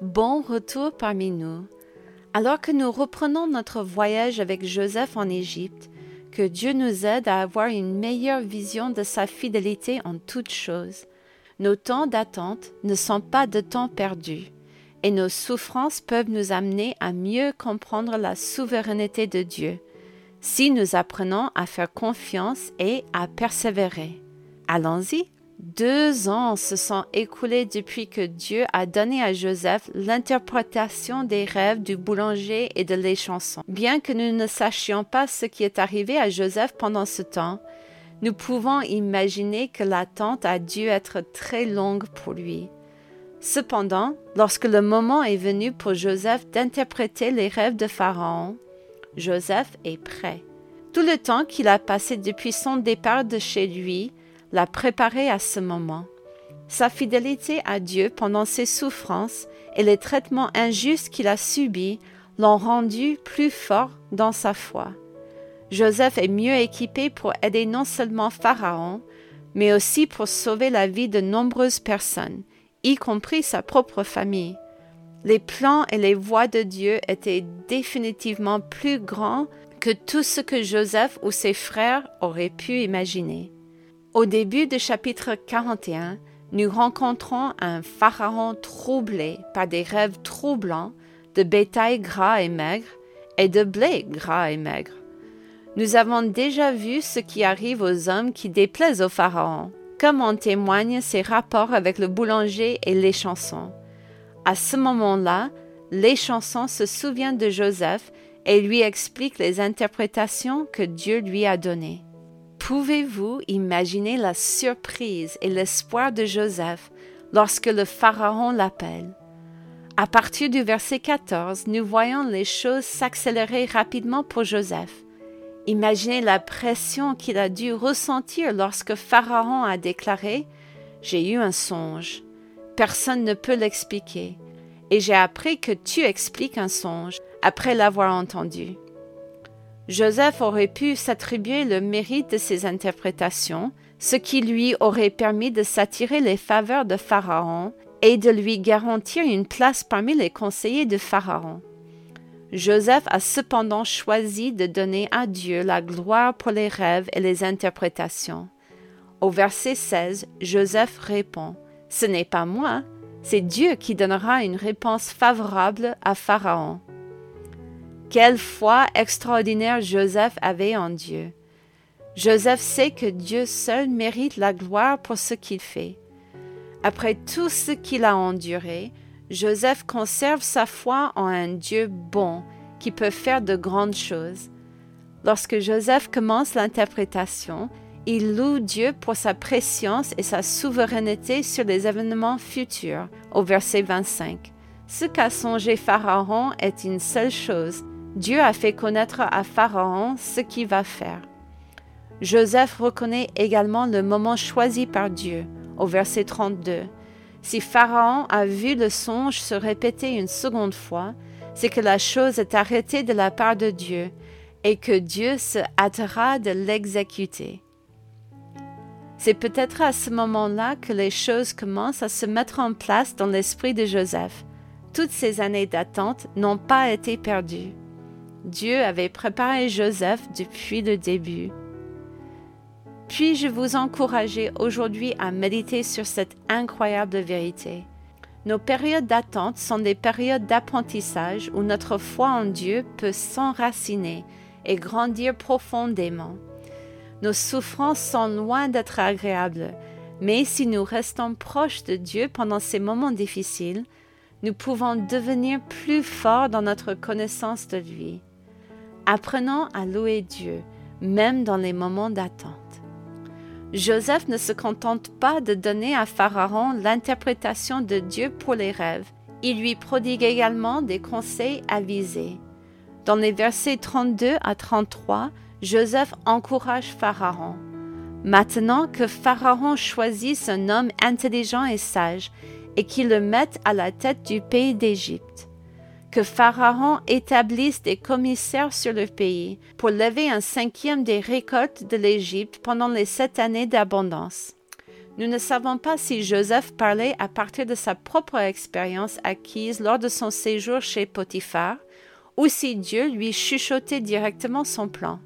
Bon retour parmi nous. Alors que nous reprenons notre voyage avec Joseph en Égypte, que Dieu nous aide à avoir une meilleure vision de sa fidélité en toutes choses. Nos temps d'attente ne sont pas de temps perdus, et nos souffrances peuvent nous amener à mieux comprendre la souveraineté de Dieu, si nous apprenons à faire confiance et à persévérer. Allons-y. Deux ans se sont écoulés depuis que Dieu a donné à Joseph l'interprétation des rêves du boulanger et de les chansons. Bien que nous ne sachions pas ce qui est arrivé à Joseph pendant ce temps, nous pouvons imaginer que l'attente a dû être très longue pour lui. Cependant, lorsque le moment est venu pour Joseph d'interpréter les rêves de Pharaon, Joseph est prêt. Tout le temps qu'il a passé depuis son départ de chez lui l'a préparé à ce moment. Sa fidélité à Dieu pendant ses souffrances et les traitements injustes qu'il a subis l'ont rendu plus fort dans sa foi. Joseph est mieux équipé pour aider non seulement Pharaon, mais aussi pour sauver la vie de nombreuses personnes, y compris sa propre famille. Les plans et les voies de Dieu étaient définitivement plus grands que tout ce que Joseph ou ses frères auraient pu imaginer. Au début du chapitre 41, nous rencontrons un pharaon troublé par des rêves troublants de bétail gras et maigre et de blé gras et maigre. Nous avons déjà vu ce qui arrive aux hommes qui déplaisent au pharaon, comme en témoignent ses rapports avec le boulanger et les chansons. À ce moment-là, les chansons se souviennent de Joseph et lui expliquent les interprétations que Dieu lui a données. Pouvez-vous imaginer la surprise et l'espoir de Joseph lorsque le Pharaon l'appelle? À partir du verset 14, nous voyons les choses s'accélérer rapidement pour Joseph. Imaginez la pression qu'il a dû ressentir lorsque Pharaon a déclaré J'ai eu un songe. Personne ne peut l'expliquer. Et j'ai appris que tu expliques un songe après l'avoir entendu. Joseph aurait pu s'attribuer le mérite de ses interprétations, ce qui lui aurait permis de s'attirer les faveurs de Pharaon et de lui garantir une place parmi les conseillers de Pharaon. Joseph a cependant choisi de donner à Dieu la gloire pour les rêves et les interprétations. Au verset 16, Joseph répond Ce n'est pas moi, c'est Dieu qui donnera une réponse favorable à Pharaon. Quelle foi extraordinaire Joseph avait en Dieu. Joseph sait que Dieu seul mérite la gloire pour ce qu'il fait. Après tout ce qu'il a enduré, Joseph conserve sa foi en un Dieu bon qui peut faire de grandes choses. Lorsque Joseph commence l'interprétation, il loue Dieu pour sa préscience et sa souveraineté sur les événements futurs, au verset 25. Ce qu'a songé Pharaon est une seule chose, Dieu a fait connaître à Pharaon ce qu'il va faire. Joseph reconnaît également le moment choisi par Dieu, au verset 32. Si Pharaon a vu le songe se répéter une seconde fois, c'est que la chose est arrêtée de la part de Dieu et que Dieu se hâtera de l'exécuter. C'est peut-être à ce moment-là que les choses commencent à se mettre en place dans l'esprit de Joseph. Toutes ces années d'attente n'ont pas été perdues. Dieu avait préparé Joseph depuis le début. Puis-je vous encourager aujourd'hui à méditer sur cette incroyable vérité? Nos périodes d'attente sont des périodes d'apprentissage où notre foi en Dieu peut s'enraciner et grandir profondément. Nos souffrances sont loin d'être agréables, mais si nous restons proches de Dieu pendant ces moments difficiles, nous pouvons devenir plus forts dans notre connaissance de lui. Apprenons à louer Dieu, même dans les moments d'attente. Joseph ne se contente pas de donner à Pharaon l'interprétation de Dieu pour les rêves, il lui prodigue également des conseils avisés. Dans les versets 32 à 33, Joseph encourage Pharaon. Maintenant que Pharaon choisisse un homme intelligent et sage et qu'il le mette à la tête du pays d'Égypte que Pharaon établisse des commissaires sur le pays pour lever un cinquième des récoltes de l'Égypte pendant les sept années d'abondance. Nous ne savons pas si Joseph parlait à partir de sa propre expérience acquise lors de son séjour chez Potiphar, ou si Dieu lui chuchotait directement son plan.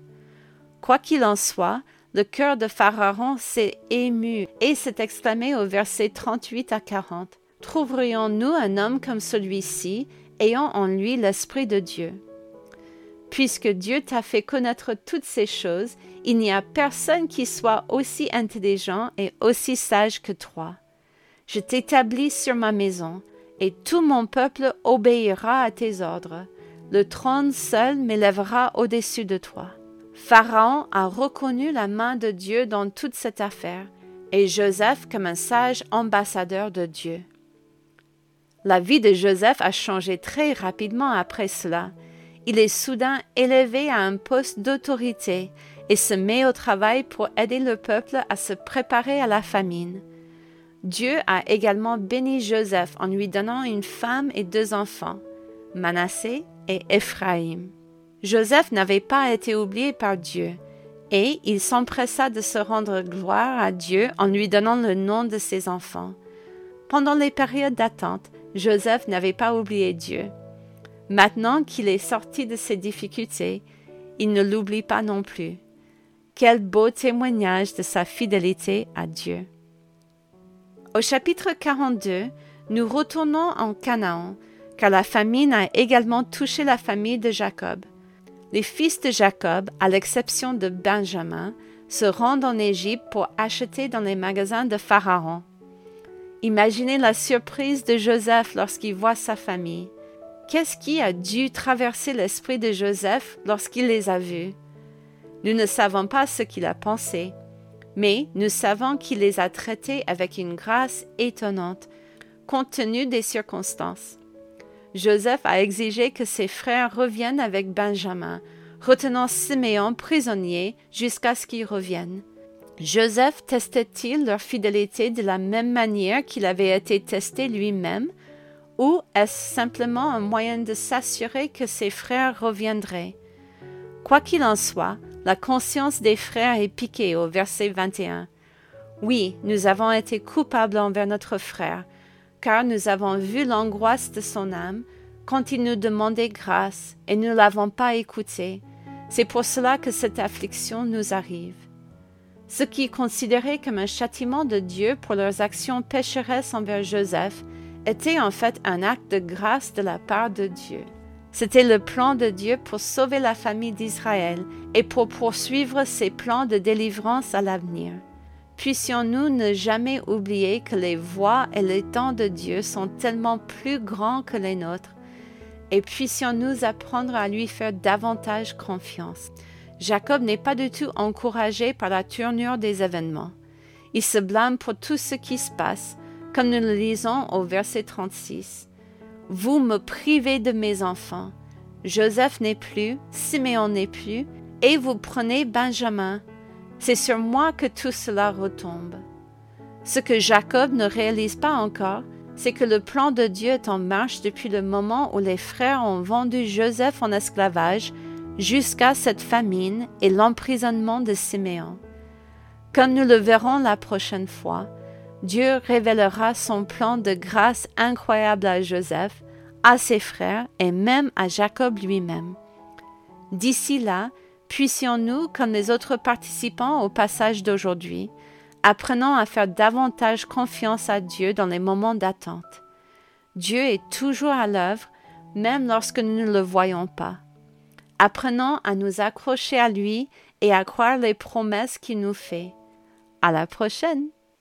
Quoi qu'il en soit, le cœur de Pharaon s'est ému et s'est exclamé au verset 38 à 40. Trouverions-nous un homme comme celui-ci, ayant en lui l'Esprit de Dieu? Puisque Dieu t'a fait connaître toutes ces choses, il n'y a personne qui soit aussi intelligent et aussi sage que toi. Je t'établis sur ma maison, et tout mon peuple obéira à tes ordres le trône seul m'élèvera au-dessus de toi. Pharaon a reconnu la main de Dieu dans toute cette affaire, et Joseph comme un sage ambassadeur de Dieu. La vie de Joseph a changé très rapidement après cela. Il est soudain élevé à un poste d'autorité et se met au travail pour aider le peuple à se préparer à la famine. Dieu a également béni Joseph en lui donnant une femme et deux enfants, Manassé et Éphraïm. Joseph n'avait pas été oublié par Dieu, et il s'empressa de se rendre gloire à Dieu en lui donnant le nom de ses enfants. Pendant les périodes d'attente, Joseph n'avait pas oublié Dieu. Maintenant qu'il est sorti de ses difficultés, il ne l'oublie pas non plus. Quel beau témoignage de sa fidélité à Dieu. Au chapitre 42, nous retournons en Canaan car la famine a également touché la famille de Jacob. Les fils de Jacob, à l'exception de Benjamin, se rendent en Égypte pour acheter dans les magasins de Pharaon. Imaginez la surprise de Joseph lorsqu'il voit sa famille. Qu'est-ce qui a dû traverser l'esprit de Joseph lorsqu'il les a vus? Nous ne savons pas ce qu'il a pensé, mais nous savons qu'il les a traités avec une grâce étonnante, compte tenu des circonstances. Joseph a exigé que ses frères reviennent avec Benjamin, retenant Siméon prisonnier jusqu'à ce qu'il revienne. Joseph testait-il leur fidélité de la même manière qu'il avait été testé lui-même, ou est-ce simplement un moyen de s'assurer que ses frères reviendraient? Quoi qu'il en soit, la conscience des frères est piquée au verset 21. Oui, nous avons été coupables envers notre frère, car nous avons vu l'angoisse de son âme quand il nous demandait grâce et nous ne l'avons pas écouté. C'est pour cela que cette affliction nous arrive. Ce qui est considéré comme un châtiment de Dieu pour leurs actions pécheresses envers Joseph était en fait un acte de grâce de la part de Dieu. C'était le plan de Dieu pour sauver la famille d'Israël et pour poursuivre ses plans de délivrance à l'avenir. Puissions-nous ne jamais oublier que les voies et les temps de Dieu sont tellement plus grands que les nôtres, et puissions-nous apprendre à lui faire davantage confiance. Jacob n'est pas du tout encouragé par la tournure des événements. Il se blâme pour tout ce qui se passe, comme nous le lisons au verset 36. Vous me privez de mes enfants. Joseph n'est plus, Siméon n'est plus, et vous prenez Benjamin, c'est sur moi que tout cela retombe. Ce que Jacob ne réalise pas encore, c'est que le plan de Dieu est en marche depuis le moment où les frères ont vendu Joseph en esclavage jusqu'à cette famine et l'emprisonnement de Siméon. Comme nous le verrons la prochaine fois, Dieu révélera son plan de grâce incroyable à Joseph, à ses frères et même à Jacob lui-même. D'ici là, puissions-nous, comme les autres participants au passage d'aujourd'hui, apprenons à faire davantage confiance à Dieu dans les moments d'attente. Dieu est toujours à l'œuvre, même lorsque nous ne le voyons pas. Apprenons à nous accrocher à lui et à croire les promesses qu'il nous fait. À la prochaine!